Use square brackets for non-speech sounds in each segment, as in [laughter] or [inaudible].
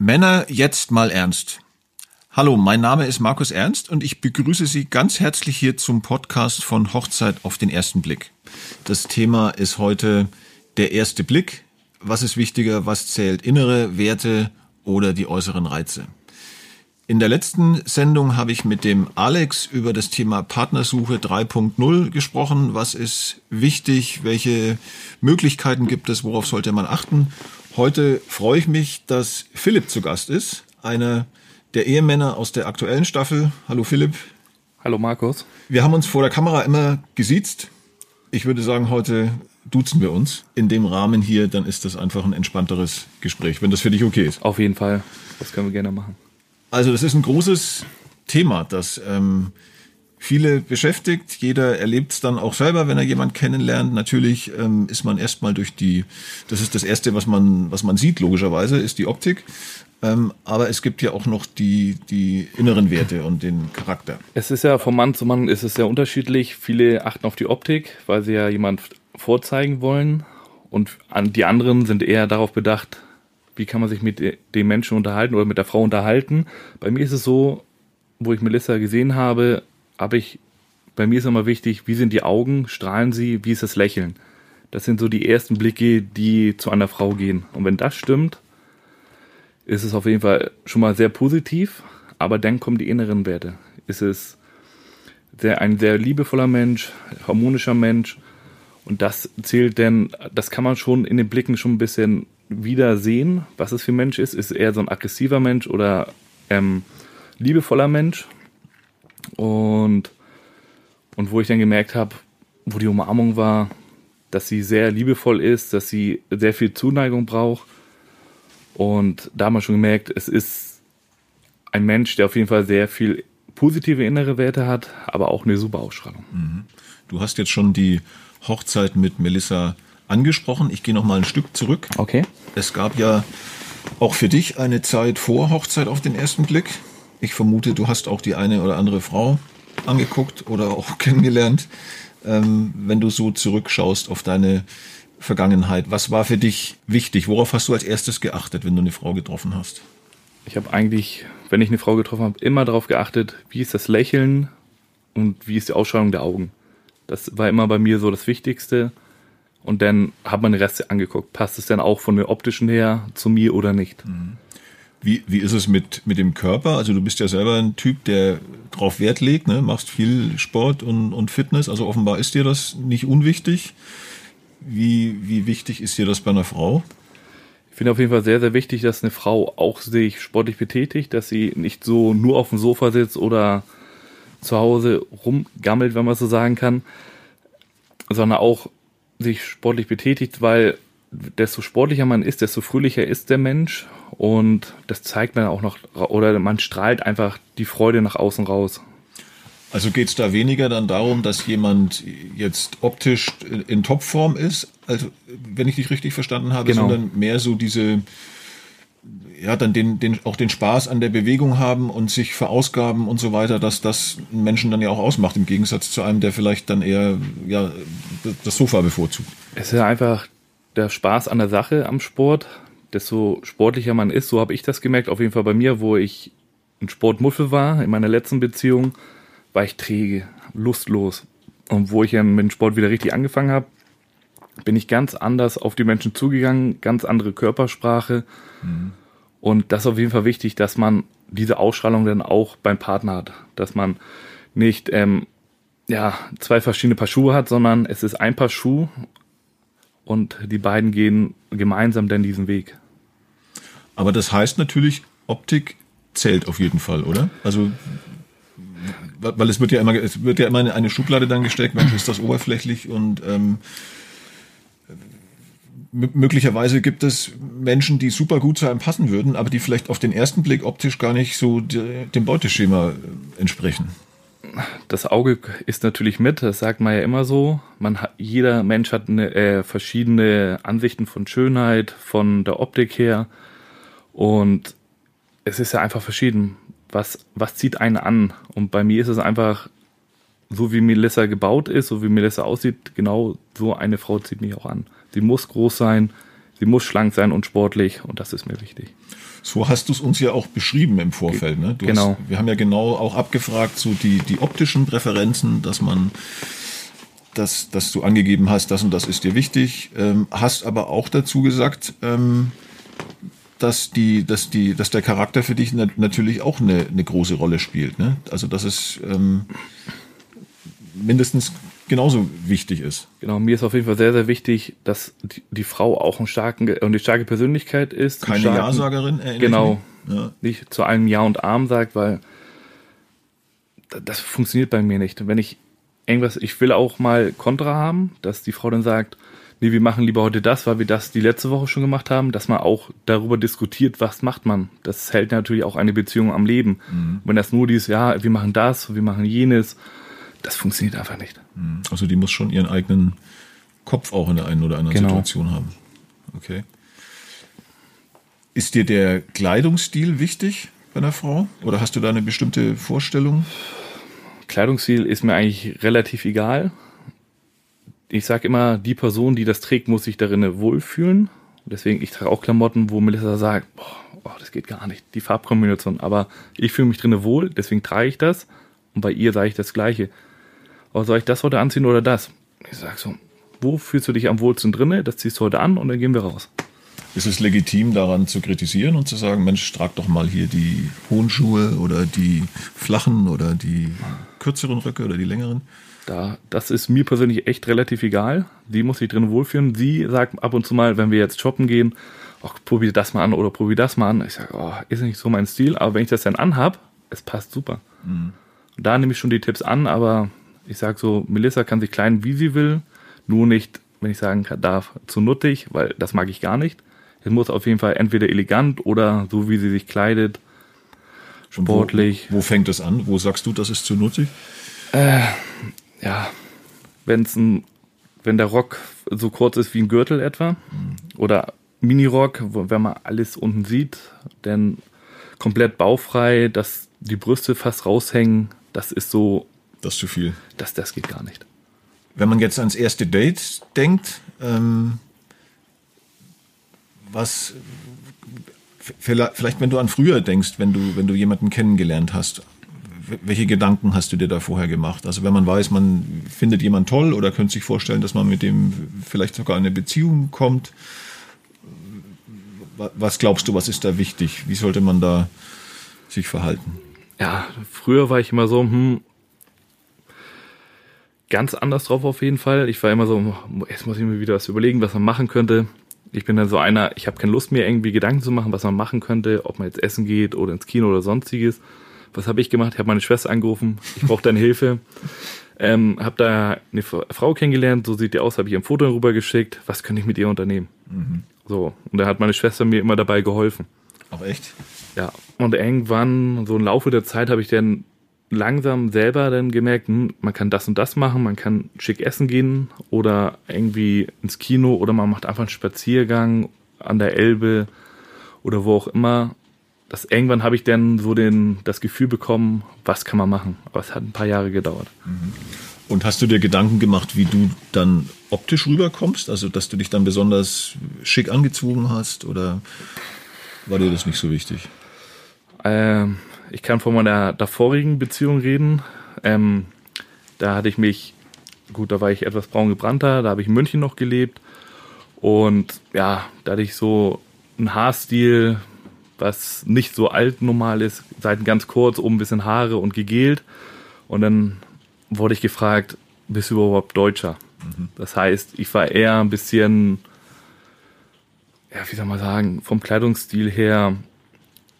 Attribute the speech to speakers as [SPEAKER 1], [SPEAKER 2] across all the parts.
[SPEAKER 1] Männer, jetzt mal ernst. Hallo, mein Name ist Markus Ernst und ich begrüße Sie ganz herzlich hier zum Podcast von Hochzeit auf den ersten Blick. Das Thema ist heute der erste Blick. Was ist wichtiger? Was zählt? Innere Werte oder die äußeren Reize? In der letzten Sendung habe ich mit dem Alex über das Thema Partnersuche 3.0 gesprochen. Was ist wichtig? Welche Möglichkeiten gibt es? Worauf sollte man achten? Heute freue ich mich, dass Philipp zu Gast ist, einer der Ehemänner aus der aktuellen Staffel. Hallo Philipp.
[SPEAKER 2] Hallo Markus.
[SPEAKER 1] Wir haben uns vor der Kamera immer gesiezt. Ich würde sagen, heute duzen wir uns. In dem Rahmen hier, dann ist das einfach ein entspannteres Gespräch, wenn das für dich okay ist.
[SPEAKER 2] Auf jeden Fall. Das können wir gerne machen.
[SPEAKER 1] Also das ist ein großes Thema, das ähm, viele beschäftigt. Jeder erlebt es dann auch selber, wenn er jemand kennenlernt. Natürlich ähm, ist man erstmal durch die, das ist das Erste, was man, was man sieht, logischerweise, ist die Optik. Ähm, aber es gibt ja auch noch die, die inneren Werte und den Charakter.
[SPEAKER 2] Es ist ja vom Mann zu Mann ist es sehr unterschiedlich. Viele achten auf die Optik, weil sie ja jemand vorzeigen wollen. Und die anderen sind eher darauf bedacht, wie kann man sich mit dem Menschen unterhalten oder mit der Frau unterhalten. Bei mir ist es so, wo ich Melissa gesehen habe, habe ich, bei mir ist immer wichtig, wie sind die Augen, strahlen sie, wie ist das Lächeln. Das sind so die ersten Blicke, die zu einer Frau gehen. Und wenn das stimmt, ist es auf jeden Fall schon mal sehr positiv, aber dann kommen die inneren Werte. Ist es sehr, ein sehr liebevoller Mensch, harmonischer Mensch und das zählt denn, das kann man schon in den Blicken schon ein bisschen wieder sehen, was es für ein Mensch ist. Ist er so ein aggressiver Mensch oder ähm, liebevoller Mensch? Und, und wo ich dann gemerkt habe, wo die Umarmung war, dass sie sehr liebevoll ist, dass sie sehr viel Zuneigung braucht. Und da haben wir schon gemerkt, es ist ein Mensch, der auf jeden Fall sehr viel positive innere Werte hat, aber auch eine super Ausstrahlung. Mhm.
[SPEAKER 1] Du hast jetzt schon die Hochzeit mit Melissa angesprochen. Ich gehe noch mal ein Stück zurück.
[SPEAKER 2] Okay.
[SPEAKER 1] Es gab ja auch für dich eine Zeit vor Hochzeit auf den ersten Blick. Ich vermute, du hast auch die eine oder andere Frau angeguckt oder auch [laughs] kennengelernt. Ähm, wenn du so zurückschaust auf deine Vergangenheit, was war für dich wichtig? Worauf hast du als erstes geachtet, wenn du eine Frau getroffen hast?
[SPEAKER 2] Ich habe eigentlich, wenn ich eine Frau getroffen habe, immer darauf geachtet, wie ist das Lächeln und wie ist die Ausstrahlung der Augen. Das war immer bei mir so das Wichtigste. Und dann hat man den Rest angeguckt. Passt es denn auch von der optischen her zu mir oder nicht? Mhm.
[SPEAKER 1] Wie, wie ist es mit, mit dem Körper? Also du bist ja selber ein Typ, der drauf Wert legt, ne? machst viel Sport und, und Fitness. Also offenbar ist dir das nicht unwichtig. Wie, wie wichtig ist dir das bei einer Frau?
[SPEAKER 2] Ich finde auf jeden Fall sehr, sehr wichtig, dass eine Frau auch sich sportlich betätigt, dass sie nicht so nur auf dem Sofa sitzt oder zu Hause rumgammelt, wenn man so sagen kann, sondern auch sich sportlich betätigt, weil desto sportlicher man ist, desto fröhlicher ist der Mensch und das zeigt man auch noch, oder man strahlt einfach die Freude nach außen raus.
[SPEAKER 1] Also geht es da weniger dann darum, dass jemand jetzt optisch in Topform ist, also wenn ich dich richtig verstanden habe, genau. sondern mehr so diese, ja, dann den, den, auch den Spaß an der Bewegung haben und sich verausgaben und so weiter, dass das Menschen dann ja auch ausmacht, im Gegensatz zu einem, der vielleicht dann eher ja, das Sofa bevorzugt.
[SPEAKER 2] Es ist ja einfach der Spaß an der Sache am Sport, desto sportlicher man ist, so habe ich das gemerkt, auf jeden Fall bei mir, wo ich ein Sportmuffel war, in meiner letzten Beziehung, war ich träge, lustlos. Und wo ich ja mit dem Sport wieder richtig angefangen habe, bin ich ganz anders auf die Menschen zugegangen, ganz andere Körpersprache. Mhm. Und das ist auf jeden Fall wichtig, dass man diese Ausstrahlung dann auch beim Partner hat. Dass man nicht ähm, ja, zwei verschiedene Paar Schuhe hat, sondern es ist ein Paar Schuh und die beiden gehen gemeinsam dann diesen Weg.
[SPEAKER 1] Aber das heißt natürlich, Optik zählt auf jeden Fall, oder? Also weil es wird ja immer, es wird ja immer eine Schublade dann gesteckt, Mensch, ist das oberflächlich und ähm, möglicherweise gibt es Menschen, die super gut zu einem passen würden, aber die vielleicht auf den ersten Blick optisch gar nicht so dem Beuteschema entsprechen
[SPEAKER 2] das Auge ist natürlich mit, das sagt man ja immer so. Man hat, jeder Mensch hat eine, äh, verschiedene Ansichten von Schönheit, von der Optik her. Und es ist ja einfach verschieden. Was, was zieht einen an? Und bei mir ist es einfach, so wie Melissa gebaut ist, so wie Melissa aussieht, genau so eine Frau zieht mich auch an. Sie muss groß sein, sie muss schlank sein und sportlich und das ist mir wichtig.
[SPEAKER 1] So hast du es uns ja auch beschrieben im Vorfeld. Ne? Du
[SPEAKER 2] genau.
[SPEAKER 1] Hast, wir haben ja genau auch abgefragt, so die, die optischen Präferenzen, dass man, dass, dass du angegeben hast, das und das ist dir wichtig, ähm, hast aber auch dazu gesagt, ähm, dass die, dass die, dass der Charakter für dich natürlich auch eine, eine große Rolle spielt. Ne? Also dass es ähm, mindestens genauso wichtig ist.
[SPEAKER 2] Genau, mir ist auf jeden Fall sehr, sehr wichtig, dass die, die Frau auch einen starken, eine starke Persönlichkeit ist.
[SPEAKER 1] Keine
[SPEAKER 2] starken,
[SPEAKER 1] Ja-Sagerin,
[SPEAKER 2] Genau. Ja. Nicht zu einem Ja und Arm sagt, weil das funktioniert bei mir nicht. Wenn ich irgendwas, ich will auch mal Kontra haben, dass die Frau dann sagt, nee, wir machen lieber heute das, weil wir das die letzte Woche schon gemacht haben, dass man auch darüber diskutiert, was macht man. Das hält natürlich auch eine Beziehung am Leben. Mhm. Wenn das nur dieses, ja, wir machen das, wir machen jenes, das funktioniert einfach nicht.
[SPEAKER 1] Mhm. Also die muss schon ihren eigenen Kopf auch in der einen oder anderen genau. Situation haben. Okay. Ist dir der Kleidungsstil wichtig bei einer Frau? Oder hast du da eine bestimmte Vorstellung?
[SPEAKER 2] Kleidungsstil ist mir eigentlich relativ egal ich sage immer, die Person, die das trägt, muss sich darin wohlfühlen. Deswegen, ich trage auch Klamotten, wo Melissa sagt, boah, oh, das geht gar nicht, die Farbkombination. Aber ich fühle mich drinnen wohl, deswegen trage ich das. Und bei ihr sage ich das Gleiche. Aber soll ich das heute anziehen oder das? Ich sage so, wo fühlst du dich am wohlsten drinne? Das ziehst du heute an und dann gehen wir raus.
[SPEAKER 1] Ist es legitim, daran zu kritisieren und zu sagen, Mensch, trag doch mal hier die hohen Schuhe oder die flachen oder die kürzeren Röcke oder die längeren?
[SPEAKER 2] Da, das ist mir persönlich echt relativ egal. Sie muss sich drin wohlfühlen. Sie sagt ab und zu mal, wenn wir jetzt shoppen gehen, ach, probier das mal an oder probier das mal an. Ich sage, oh, ist nicht so mein Stil, aber wenn ich das dann anhab, es passt super. Mhm. Da nehme ich schon die Tipps an, aber ich sage so, Melissa kann sich kleiden, wie sie will, nur nicht, wenn ich sagen darf, zu nuttig, weil das mag ich gar nicht. Es muss auf jeden Fall entweder elegant oder so, wie sie sich kleidet, sportlich.
[SPEAKER 1] Wo, wo, fängt es an? Wo sagst du, das ist zu nuttig?
[SPEAKER 2] Äh, ja, wenn's ein, wenn der Rock so kurz ist wie ein Gürtel etwa mhm. oder Minirock, wenn man alles unten sieht, denn komplett baufrei, dass die Brüste fast raushängen, das ist so.
[SPEAKER 1] Das ist zu viel.
[SPEAKER 2] Das, das geht gar nicht.
[SPEAKER 1] Wenn man jetzt ans erste Date denkt, ähm, was vielleicht, wenn du an früher denkst, wenn du, wenn du jemanden kennengelernt hast, welche Gedanken hast du dir da vorher gemacht? Also wenn man weiß, man findet jemanden toll oder könnte sich vorstellen, dass man mit dem vielleicht sogar in eine Beziehung kommt, was glaubst du, was ist da wichtig? Wie sollte man da sich verhalten?
[SPEAKER 2] Ja, früher war ich immer so, hm, ganz anders drauf auf jeden Fall. Ich war immer so, jetzt muss ich mir wieder was überlegen, was man machen könnte. Ich bin dann so einer, ich habe keine Lust mehr, irgendwie Gedanken zu machen, was man machen könnte, ob man jetzt essen geht oder ins Kino oder sonstiges was habe ich gemacht? Ich habe meine Schwester angerufen, ich brauche deine Hilfe. [laughs] Ähm, habe da eine Frau kennengelernt, so sieht die aus, habe ich ihr ein Foto rüber geschickt, was könnte ich mit ihr unternehmen? Mhm. So, und da hat meine Schwester mir immer dabei geholfen.
[SPEAKER 1] Aber echt?
[SPEAKER 2] Ja, und irgendwann, so im Laufe der Zeit, habe ich dann langsam selber dann gemerkt, hm, man kann das und das machen, man kann schick essen gehen oder irgendwie ins Kino oder man macht einfach einen Spaziergang an der Elbe oder wo auch immer das irgendwann habe ich dann so den, das Gefühl bekommen, was kann man machen. Aber es hat ein paar Jahre gedauert. Mhm.
[SPEAKER 1] Und hast du dir Gedanken gemacht, wie du dann optisch rüberkommst? Also, dass du dich dann besonders schick angezogen hast oder war dir das nicht so wichtig?
[SPEAKER 2] Ähm, ich kann von meiner davorigen Beziehung reden. Ähm, da hatte ich mich, gut, da war ich etwas braun gebrannter, da habe ich in München noch gelebt. Und ja, da hatte ich so einen Haarstil, was nicht so alt normal ist, Seiten ganz kurz, oben ein bisschen Haare und gegelt. Und dann wurde ich gefragt, bist du überhaupt Deutscher? Mhm. Das heißt, ich war eher ein bisschen, ja, wie soll man sagen, vom Kleidungsstil her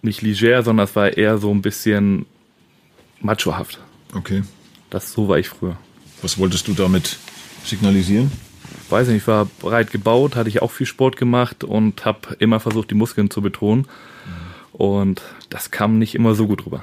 [SPEAKER 2] nicht leger, sondern es war eher so ein bisschen machohaft.
[SPEAKER 1] Okay.
[SPEAKER 2] Das so war ich früher.
[SPEAKER 1] Was wolltest du damit signalisieren?
[SPEAKER 2] Weiß nicht, ich war breit gebaut, hatte ich auch viel Sport gemacht und habe immer versucht, die Muskeln zu betonen. Und das kam nicht immer so gut rüber.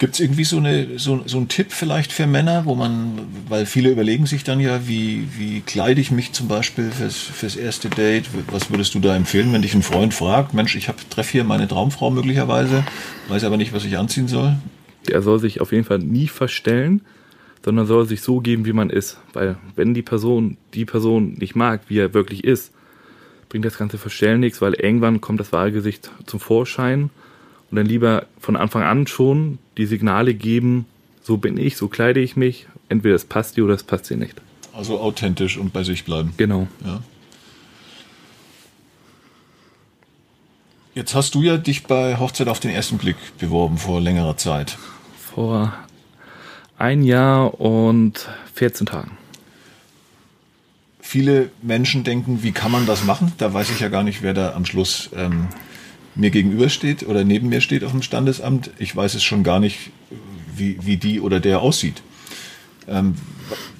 [SPEAKER 1] Gibt es irgendwie so, eine, so, so einen Tipp vielleicht für Männer, wo man, weil viele überlegen sich dann ja, wie, wie kleide ich mich zum Beispiel fürs, fürs erste Date? Was würdest du da empfehlen, wenn dich ein Freund fragt, Mensch, ich treffe hier meine Traumfrau möglicherweise, weiß aber nicht, was ich anziehen soll?
[SPEAKER 2] Der soll sich auf jeden Fall nie verstellen, sondern soll sich so geben, wie man ist. Weil wenn die Person die Person nicht mag, wie er wirklich ist, bringt das ganze Verstellen nichts, weil irgendwann kommt das wahre Gesicht zum Vorschein und dann lieber von Anfang an schon die Signale geben, so bin ich, so kleide ich mich, entweder es passt dir oder es passt dir nicht.
[SPEAKER 1] Also authentisch und bei sich bleiben.
[SPEAKER 2] Genau.
[SPEAKER 1] Ja. Jetzt hast du ja dich bei Hochzeit auf den ersten Blick beworben vor längerer Zeit.
[SPEAKER 2] Vor ein Jahr und 14 Tagen.
[SPEAKER 1] Viele Menschen denken, wie kann man das machen? Da weiß ich ja gar nicht, wer da am Schluss ähm, mir gegenübersteht oder neben mir steht auf dem Standesamt. Ich weiß es schon gar nicht, wie, wie die oder der aussieht. Ähm,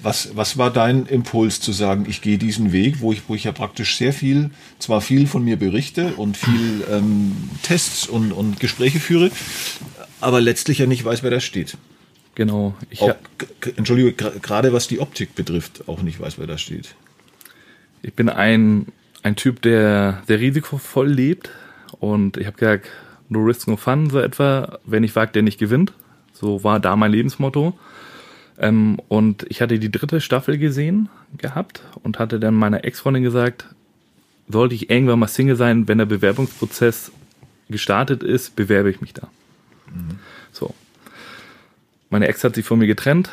[SPEAKER 1] was, was war dein Impuls zu sagen, ich gehe diesen Weg, wo ich, wo ich ja praktisch sehr viel, zwar viel von mir berichte und viel ähm, Tests und, und Gespräche führe, aber letztlich ja nicht weiß, wer da steht.
[SPEAKER 2] Genau.
[SPEAKER 1] Ich auch, Entschuldige, gerade was die Optik betrifft, auch nicht weiß, wer da steht.
[SPEAKER 2] Ich bin ein, ein Typ, der sehr risikovoll lebt und ich habe gesagt, no risk, no fun, so etwa. Wenn ich wagt, der nicht gewinnt. So war da mein Lebensmotto. Ähm, und ich hatte die dritte Staffel gesehen gehabt und hatte dann meiner Ex-Freundin gesagt, sollte ich irgendwann mal Single sein, wenn der Bewerbungsprozess gestartet ist, bewerbe ich mich da. Mhm. So. Meine Ex hat sich von mir getrennt.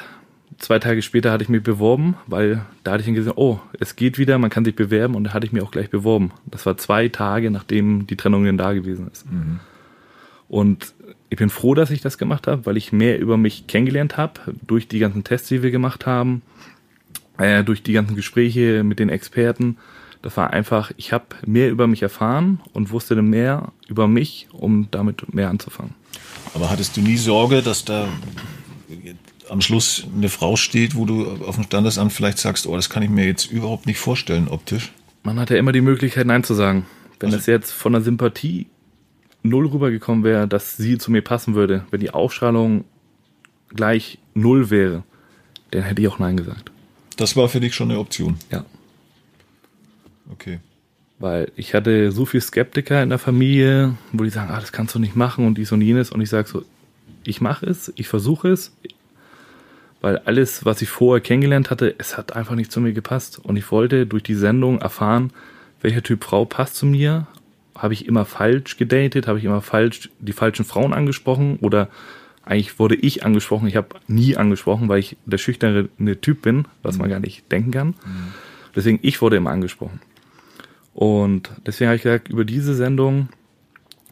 [SPEAKER 2] Zwei Tage später hatte ich mich beworben, weil da hatte ich dann gesehen, oh, es geht wieder, man kann sich bewerben und da hatte ich mich auch gleich beworben. Das war zwei Tage, nachdem die Trennung dann da gewesen ist. Mhm. Und ich bin froh, dass ich das gemacht habe, weil ich mehr über mich kennengelernt habe, durch die ganzen Tests, die wir gemacht haben, äh, durch die ganzen Gespräche mit den Experten. Das war einfach, ich habe mehr über mich erfahren und wusste dann mehr über mich, um damit mehr anzufangen.
[SPEAKER 1] Aber hattest du nie Sorge, dass da am Schluss eine Frau steht, wo du auf dem Standesamt vielleicht sagst, oh, das kann ich mir jetzt überhaupt nicht vorstellen optisch?
[SPEAKER 2] Man hat ja immer die Möglichkeit, Nein zu sagen. Wenn also, das jetzt von der Sympathie null rübergekommen wäre, dass sie zu mir passen würde, wenn die Aufstrahlung gleich null wäre, dann hätte ich auch Nein gesagt.
[SPEAKER 1] Das war für dich schon eine Option?
[SPEAKER 2] Ja.
[SPEAKER 1] Okay.
[SPEAKER 2] Weil ich hatte so viel Skeptiker in der Familie, wo die sagen, ah, das kannst du nicht machen und dies und jenes. Und ich sage so, ich mache es, ich versuche es, weil alles, was ich vorher kennengelernt hatte, es hat einfach nicht zu mir gepasst. Und ich wollte durch die Sendung erfahren, welcher Typ Frau passt zu mir, habe ich immer falsch gedatet, habe ich immer falsch die falschen Frauen angesprochen oder eigentlich wurde ich angesprochen, ich habe nie angesprochen, weil ich der schüchterne Typ bin, was mhm. man gar nicht denken kann. Mhm. Deswegen, ich wurde immer angesprochen. Und deswegen habe ich gesagt, über diese Sendung,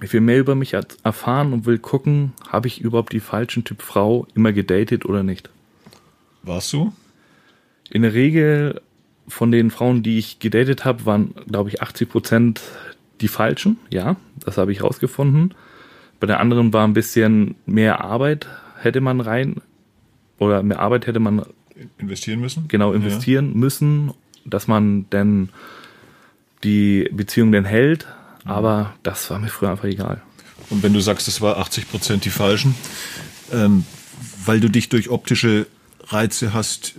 [SPEAKER 2] ich will mehr über mich erfahren und will gucken, habe ich überhaupt die falschen Typ Frau immer gedatet oder nicht.
[SPEAKER 1] Warst du?
[SPEAKER 2] In der Regel von den Frauen, die ich gedatet habe, waren, glaube ich, 80 Prozent die falschen, ja, das habe ich rausgefunden. Bei der anderen war ein bisschen mehr Arbeit, hätte man rein, oder mehr Arbeit hätte man
[SPEAKER 1] investieren müssen.
[SPEAKER 2] Genau, investieren ja. müssen, dass man denn die Beziehung denn hält, aber das war mir früher einfach egal.
[SPEAKER 1] Und wenn du sagst, es war 80 Prozent die falschen, ähm, weil du dich durch optische Reize hast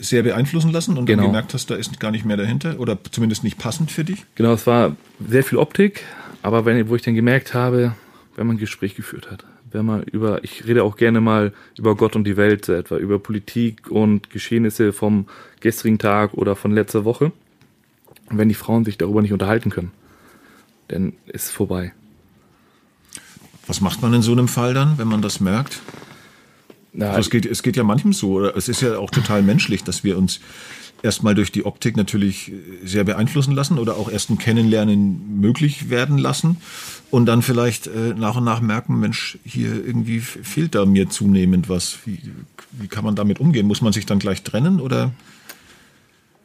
[SPEAKER 1] sehr beeinflussen lassen und genau. dann gemerkt hast, da ist gar nicht mehr dahinter oder zumindest nicht passend für dich?
[SPEAKER 2] Genau, es war sehr viel Optik, aber wenn, wo ich dann gemerkt habe, wenn man ein Gespräch geführt hat, wenn man über, ich rede auch gerne mal über Gott und die Welt, etwa über Politik und Geschehnisse vom gestrigen Tag oder von letzter Woche. Und wenn die Frauen sich darüber nicht unterhalten können, dann ist es vorbei.
[SPEAKER 1] Was macht man in so einem Fall dann, wenn man das merkt? Also es, geht, es geht ja manchem so. Oder? Es ist ja auch total menschlich, dass wir uns erstmal durch die Optik natürlich sehr beeinflussen lassen oder auch erst ein Kennenlernen möglich werden lassen und dann vielleicht äh, nach und nach merken, Mensch, hier irgendwie fehlt da mir zunehmend was. Wie, wie kann man damit umgehen? Muss man sich dann gleich trennen oder?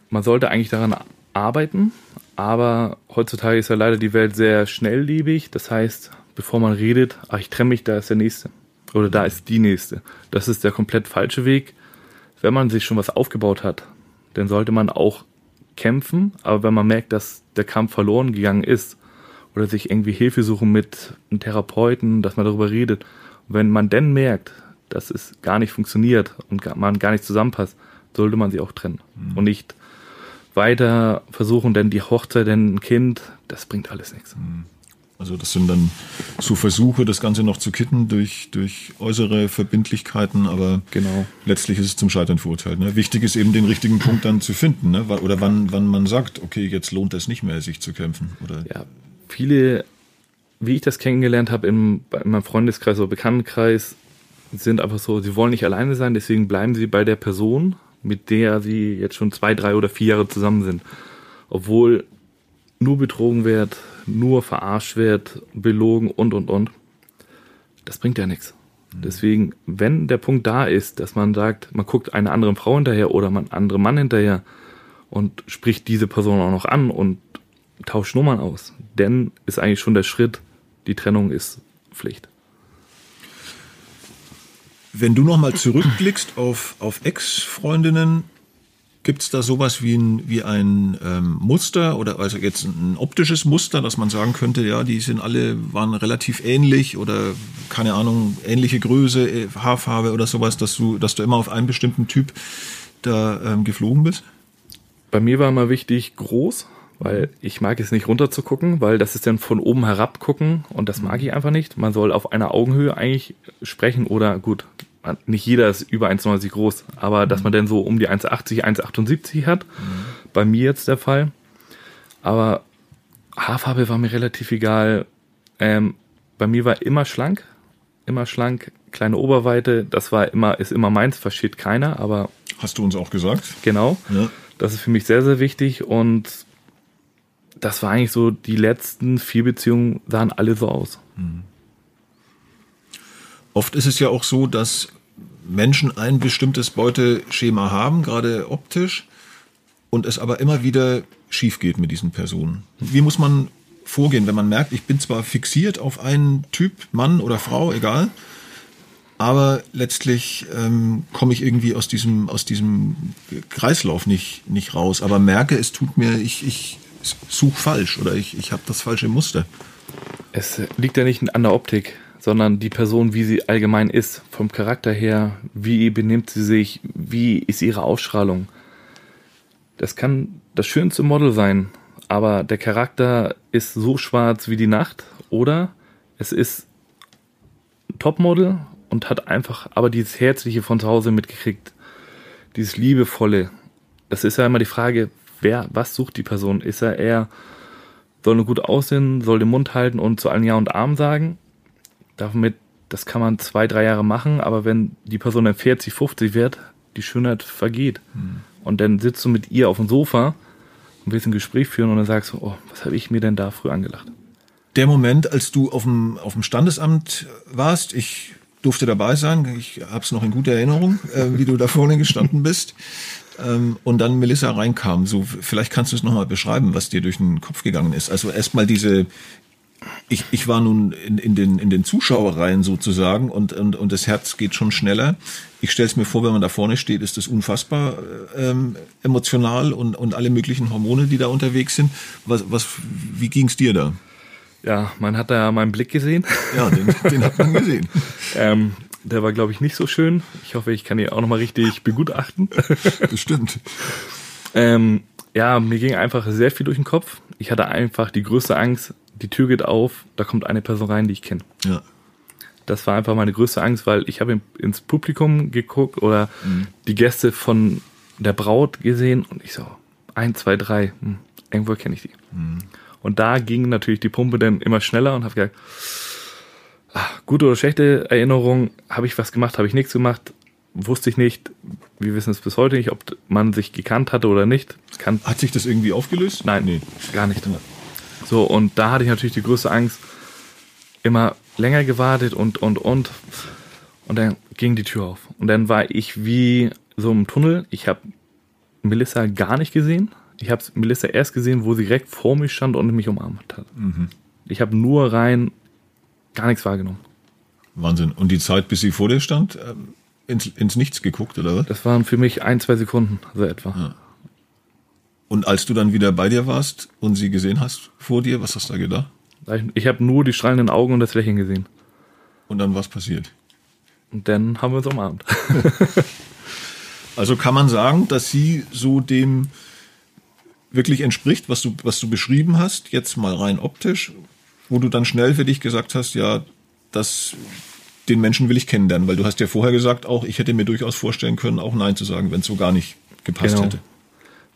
[SPEAKER 2] Man sollte eigentlich daran arbeiten, aber heutzutage ist ja leider die Welt sehr schnelllebig. Das heißt, bevor man redet, ach, ich trenne mich, da ist der Nächste. Oder da ist die nächste. Das ist der komplett falsche Weg. Wenn man sich schon was aufgebaut hat, dann sollte man auch kämpfen. Aber wenn man merkt, dass der Kampf verloren gegangen ist oder sich irgendwie Hilfe suchen mit einem Therapeuten, dass man darüber redet. Und wenn man dann merkt, dass es gar nicht funktioniert und man gar nicht zusammenpasst, sollte man sie auch trennen. Mhm. Und nicht weiter versuchen, denn die Hochzeit, denn ein Kind, das bringt alles nichts. Mhm.
[SPEAKER 1] Also das sind dann so Versuche, das Ganze noch zu kitten durch, durch äußere Verbindlichkeiten, aber
[SPEAKER 2] Genau.
[SPEAKER 1] letztlich ist es zum Scheitern verurteilt. Ne? Wichtig ist eben den richtigen Punkt dann zu finden, ne? oder wann, wann man sagt, okay, jetzt lohnt es nicht mehr, sich zu kämpfen. Oder
[SPEAKER 2] Ja, viele, wie ich das kennengelernt habe im, in meinem Freundeskreis oder Bekanntenkreis, sind einfach so, sie wollen nicht alleine sein, deswegen bleiben sie bei der Person, mit der sie jetzt schon zwei, drei oder vier Jahre zusammen sind. Obwohl nur betrogen wird, nur verarscht wird, belogen und, und, und. Das bringt ja nichts. Deswegen, wenn der Punkt da ist, dass man sagt, man guckt einer anderen Frau hinterher oder man andere Mann hinterher und spricht diese Person auch noch an und tauscht Nummern aus, dann ist eigentlich schon der Schritt, die Trennung ist Pflicht.
[SPEAKER 1] Wenn du nochmal zurückblickst auf, auf Ex-Freundinnen, gibt es da sowas wie ein, wie ein ähm, Muster oder also jetzt ein optisches Muster, dass man sagen könnte, ja, die sind alle, waren relativ ähnlich oder keine Ahnung, ähnliche Größe, äh, Haarfarbe oder sowas, dass du, dass du immer auf einen bestimmten Typ da ähm, geflogen bist?
[SPEAKER 2] Bei mir war immer wichtig groß, weil ich mag es nicht runter zu gucken, weil das ist dann von oben herab gucken und das mag ich einfach nicht. Man soll auf einer Augenhöhe eigentlich sprechen oder gut, nicht jeder ist über 1,90 groß, aber dass man dann so um die 1,80, 1,78 hat, bei mir jetzt der Fall. Aber Haarfarbe war mir relativ egal. Ähm, bei mir war immer schlank, immer schlank, kleine Oberweite. Das war immer, ist immer meins, versteht keiner, aber
[SPEAKER 1] Hast du uns auch gesagt?
[SPEAKER 2] genau.
[SPEAKER 1] Ja.
[SPEAKER 2] Das ist für mich sehr, sehr wichtig und das war eigentlich so, die letzten vier Beziehungen sahen alle so aus.
[SPEAKER 1] Oft ist es ja auch so, dass Menschen ein bestimmtes Beuteschema haben, gerade optisch, und es aber immer wieder schief geht mit diesen Personen. Wie muss man vorgehen, wenn man merkt, ich bin zwar fixiert auf einen Typ, Mann oder Frau, egal, aber letztlich ähm, komme ich irgendwie aus diesem, aus diesem Kreislauf nicht, nicht raus, aber merke, es tut mir, ich, ich suche falsch oder ich, ich habe das falsche Muster.
[SPEAKER 2] Es liegt ja nicht an der Optik, sondern die Person, wie sie allgemein ist, vom Charakter her, wie benimmt sie sich, wie ist ihre Ausstrahlung. Das kann das schönste Model sein, aber der Charakter ist so schwarz wie die Nacht oder es ist Topmodel und hat einfach aber dieses Herzliche von zu Hause mitgekriegt. Dieses Liebevolle. Das ist ja immer die Frage, wer, was sucht die Person? Ist er eher, soll nur gut aussehen, soll den Mund halten und zu allen Ja und Arm sagen? Damit, das kann man zwei, drei Jahre machen, aber wenn die Person dann 40, 50 wird, die Schönheit vergeht. Und dann sitzt du mit ihr auf dem Sofa und willst ein Gespräch führen und dann sagst du, oh, was habe ich mir denn da früher angelacht?
[SPEAKER 1] der Moment, als du auf dem, auf dem Standesamt warst, ich durfte dabei sein, ich habe es noch in guter Erinnerung, äh, wie du da vorne gestanden bist, ähm, und dann Melissa reinkam. So, vielleicht kannst du es nochmal beschreiben, was dir durch den Kopf gegangen ist. Also erstmal diese, ich, ich war nun in, in, den, in den Zuschauerreihen sozusagen und, und, und das Herz geht schon schneller. Ich stelle es mir vor, wenn man da vorne steht, ist das unfassbar ähm, emotional und, und alle möglichen Hormone, die da unterwegs sind. Was, was, wie ging's dir da?
[SPEAKER 2] Ja, man hat da meinen Blick gesehen.
[SPEAKER 1] Ja, den, den hat man gesehen. [laughs]
[SPEAKER 2] ähm, der war, glaube ich, nicht so schön. Ich hoffe, ich kann ihn auch nochmal richtig begutachten. [laughs]
[SPEAKER 1] Bestimmt.
[SPEAKER 2] Ähm, ja, mir ging einfach sehr viel durch den Kopf. Ich hatte einfach die größte Angst, die Tür geht auf, da kommt eine Person rein, die ich kenne.
[SPEAKER 1] Ja.
[SPEAKER 2] Das war einfach meine größte Angst, weil ich habe ins Publikum geguckt oder die Gäste von der Braut gesehen und ich so, ein, zwei, drei, hm, irgendwo kenne ich die. Und da ging natürlich die Pumpe dann immer schneller und habe gesagt, ah, gute oder schlechte Erinnerung, habe ich was gemacht, habe ich nichts gemacht, wusste ich nicht. Wir wissen es bis heute nicht, ob man sich gekannt hatte oder nicht. Kann,
[SPEAKER 1] Hat sich das irgendwie aufgelöst?
[SPEAKER 2] Nein,
[SPEAKER 1] Nee.
[SPEAKER 2] gar nicht. So, und da hatte ich natürlich die größte Angst, immer länger gewartet und, und, und. Und dann ging die Tür auf. Und dann war ich wie so im Tunnel. Ich habe Melissa gar nicht gesehen. Ich habe Melissa erst gesehen, wo sie direkt vor mir stand und mich umarmt hat. Ich habe nur rein gar nichts wahrgenommen.
[SPEAKER 1] Wahnsinn. Und die Zeit, bis sie vor dir stand, ähm, ins, ins Nichts geguckt, oder was?
[SPEAKER 2] Das waren für mich ein, zwei Sekunden, so etwa.
[SPEAKER 1] Und als du dann wieder bei dir warst und sie gesehen hast vor dir, was hast du da gedacht?
[SPEAKER 2] Ich, habe nur die strahlenden Augen und das Lächeln gesehen.
[SPEAKER 1] Und dann was passiert?
[SPEAKER 2] Und dann haben wir uns umarmt.
[SPEAKER 1] Also kann man sagen, dass sie so dem wirklich entspricht, was du, was du beschrieben hast, jetzt mal rein optisch. wo du dann schnell für dich gesagt hast, ja, das, den Menschen will ich kennenlernen, weil du hast ja vorher gesagt, auch ich hätte mir durchaus vorstellen können, auch Nein zu sagen, wenn es so gar nicht gepasst genau. hätte.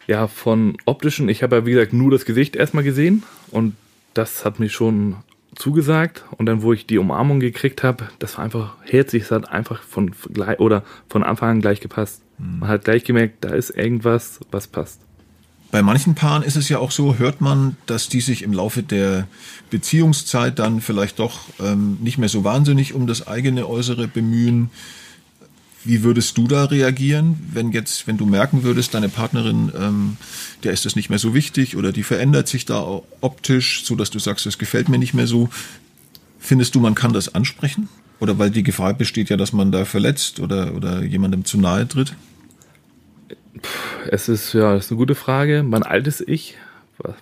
[SPEAKER 2] Ja, von optischen, ich habe ja wie gesagt nur das Gesicht erstmal gesehen und das hat mich schon zugesagt und dann, wo ich die Umarmung gekriegt habe, das war einfach herzlich, es hat einfach von oder von Anfang an gleich gepasst. Mhm. Man hat gleich gemerkt, da ist irgendwas, was passt.
[SPEAKER 1] Bei manchen Paaren ist es ja auch so, hört man, dass die sich im Laufe der Beziehungszeit dann vielleicht doch ähm, nicht mehr so wahnsinnig um das eigene Äußere bemühen. Wie würdest du da reagieren, wenn jetzt, wenn du merken würdest, deine Partnerin, ähm, der ist das nicht mehr so wichtig oder die verändert sich da optisch, so dass du sagst, das gefällt mir nicht mehr so. Findest du, man kann das ansprechen? Oder weil die Gefahr besteht ja, dass man da verletzt oder, oder jemandem zu nahe tritt?
[SPEAKER 2] Es ist ja, das ist eine gute Frage. Mein altes Ich,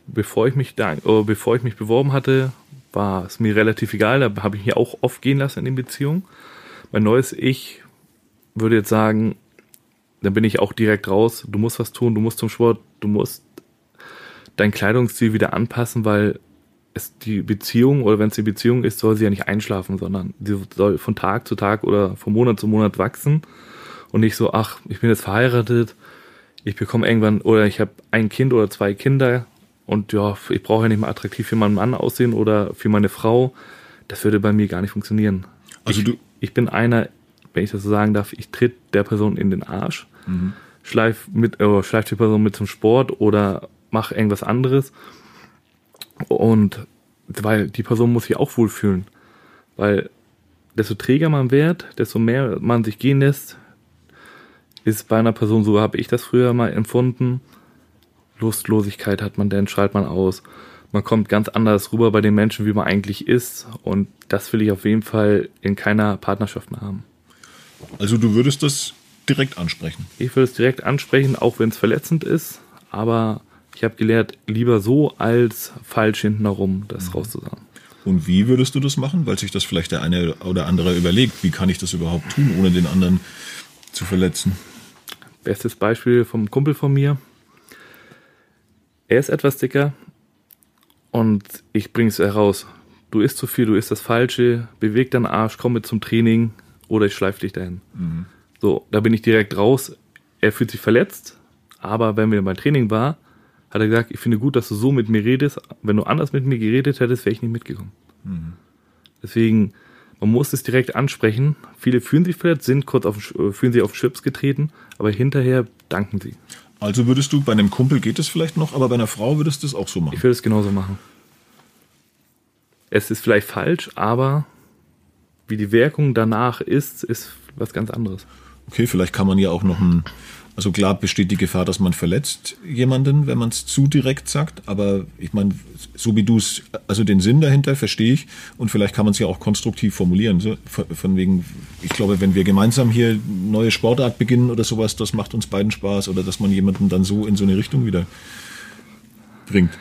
[SPEAKER 2] bevor ich mich da, oh, bevor ich mich beworben hatte, war es mir relativ egal. Da habe ich mich auch oft gehen lassen in den Beziehungen. Mein neues Ich würde jetzt sagen, dann bin ich auch direkt raus. Du musst was tun, du musst zum Sport, du musst dein Kleidungsstil wieder anpassen, weil es die Beziehung oder wenn es die Beziehung ist, soll sie ja nicht einschlafen, sondern sie soll von Tag zu Tag oder von Monat zu Monat wachsen und nicht so, ach, ich bin jetzt verheiratet, ich bekomme irgendwann oder ich habe ein Kind oder zwei Kinder und ja, ich brauche ja nicht mehr attraktiv für meinen Mann aussehen oder für meine Frau. Das würde bei mir gar nicht funktionieren. Also ich, du ich bin einer, wenn ich das so sagen darf, ich tritt der Person in den Arsch, mhm. schleif mit äh, schleif die Person mit zum Sport oder mach irgendwas anderes und weil die Person muss sich auch wohlfühlen, weil desto träger man wird, desto mehr man sich gehen lässt, ist bei einer Person, so habe ich das früher mal empfunden, Lustlosigkeit hat man, dann schreit man aus. Man kommt ganz anders rüber bei den Menschen, wie man eigentlich ist. Und das will ich auf jeden Fall in keiner Partnerschaft mehr haben.
[SPEAKER 1] Also du würdest das direkt ansprechen?
[SPEAKER 2] Ich würde es direkt ansprechen, auch wenn es verletzend ist. Aber ich habe gelernt, lieber so als falsch hinten herum das mhm. rauszusagen.
[SPEAKER 1] Und wie würdest du das machen? Weil sich das vielleicht der eine oder andere überlegt. Wie kann ich das überhaupt tun, ohne den anderen zu verletzen?
[SPEAKER 2] Bestes Beispiel vom Kumpel von mir. Er ist etwas dicker und ich bringe es heraus. Du isst zu viel, du isst das Falsche, beweg deinen Arsch, komm mit zum Training oder ich schleife dich dahin. Mhm. So, da bin ich direkt raus. Er fühlt sich verletzt, aber wenn wir beim Training war, hat er gesagt, ich finde gut, dass du so mit mir redest. Wenn du anders mit mir geredet hättest, wäre ich nicht mitgekommen. Mhm. Deswegen, man muss es direkt ansprechen. Viele fühlen sich verletzt, sind kurz auf, äh, fühlen sich auf Chips getreten, aber hinterher danken sie.
[SPEAKER 1] Also würdest du, bei einem Kumpel geht es vielleicht noch, aber bei einer Frau würdest du es auch so machen?
[SPEAKER 2] Ich würde es genauso machen. Es ist vielleicht falsch, aber wie die Wirkung danach ist, ist was ganz anderes.
[SPEAKER 1] Okay, vielleicht kann man ja auch noch ein also klar besteht die Gefahr, dass man verletzt jemanden, wenn man es zu direkt sagt. Aber ich meine, so wie du es, also den Sinn dahinter verstehe ich. Und vielleicht kann man es ja auch konstruktiv formulieren. So, von wegen, ich glaube, wenn wir gemeinsam hier neue Sportart beginnen oder sowas, das macht uns beiden Spaß. Oder dass man jemanden dann so in so eine Richtung wieder bringt.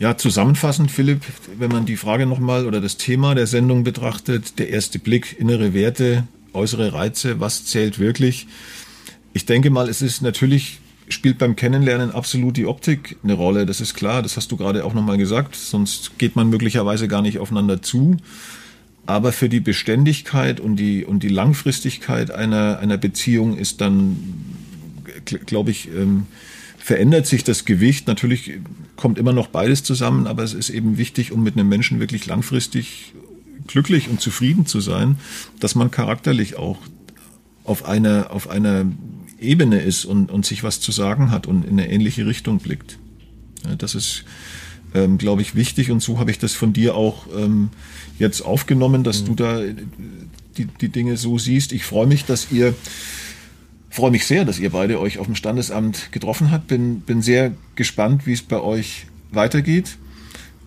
[SPEAKER 1] Ja, zusammenfassend, Philipp, wenn man die Frage nochmal oder das Thema der Sendung betrachtet, der erste Blick, innere Werte, äußere Reize, was zählt wirklich? Ich denke mal, es ist natürlich, spielt beim Kennenlernen absolut die Optik eine Rolle. Das ist klar, das hast du gerade auch nochmal gesagt. Sonst geht man möglicherweise gar nicht aufeinander zu. Aber für die Beständigkeit und die, und die Langfristigkeit einer, einer Beziehung ist dann, glaube ich, ähm, verändert sich das Gewicht. Natürlich kommt immer noch beides zusammen, aber es ist eben wichtig, um mit einem Menschen wirklich langfristig glücklich und zufrieden zu sein, dass man charakterlich auch auf einer, auf einer Ebene ist und, und sich was zu sagen hat und in eine ähnliche Richtung blickt. Ja, das ist, ähm, glaube ich, wichtig und so habe ich das von dir auch ähm, jetzt aufgenommen, dass mhm. du da die, die Dinge so siehst. Ich freue mich, dass ihr, freue mich sehr, dass ihr beide euch auf dem Standesamt getroffen habt. Bin, bin sehr gespannt, wie es bei euch weitergeht.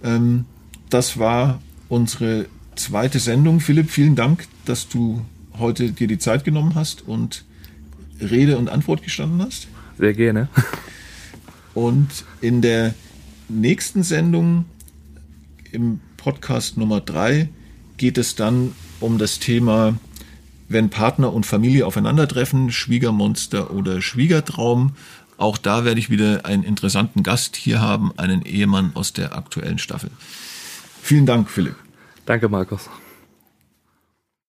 [SPEAKER 1] Ähm, das war unsere zweite Sendung. Philipp, vielen Dank, dass du heute dir die Zeit genommen hast und Rede und Antwort gestanden hast.
[SPEAKER 2] Sehr gerne. [laughs]
[SPEAKER 1] Und in der nächsten Sendung im Podcast Nummer drei geht es dann um das Thema, wenn Partner und Familie aufeinandertreffen, Schwiegermonster oder Schwiegertraum. Auch da werde ich wieder einen interessanten Gast hier haben, einen Ehemann aus der aktuellen Staffel. Vielen Dank, Philipp.
[SPEAKER 2] Danke, Markus.